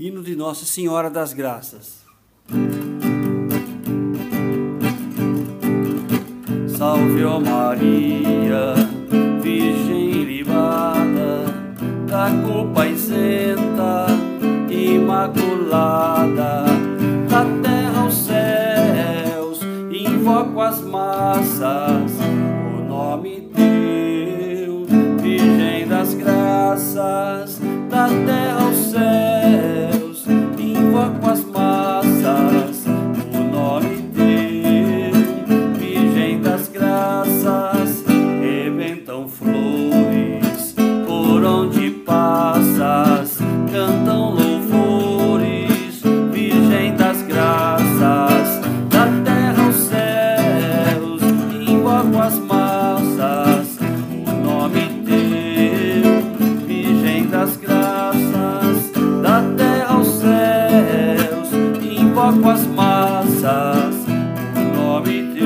Hino de Nossa Senhora das Graças. Salve, ó Maria, Virgem libada, da culpa isenta, imaculada, da terra aos céus, invoco as massas, o nome teu, tuas malsas, o nome teu, Virgem das graças, da terra aos céus, invoco as massas, o nome teu.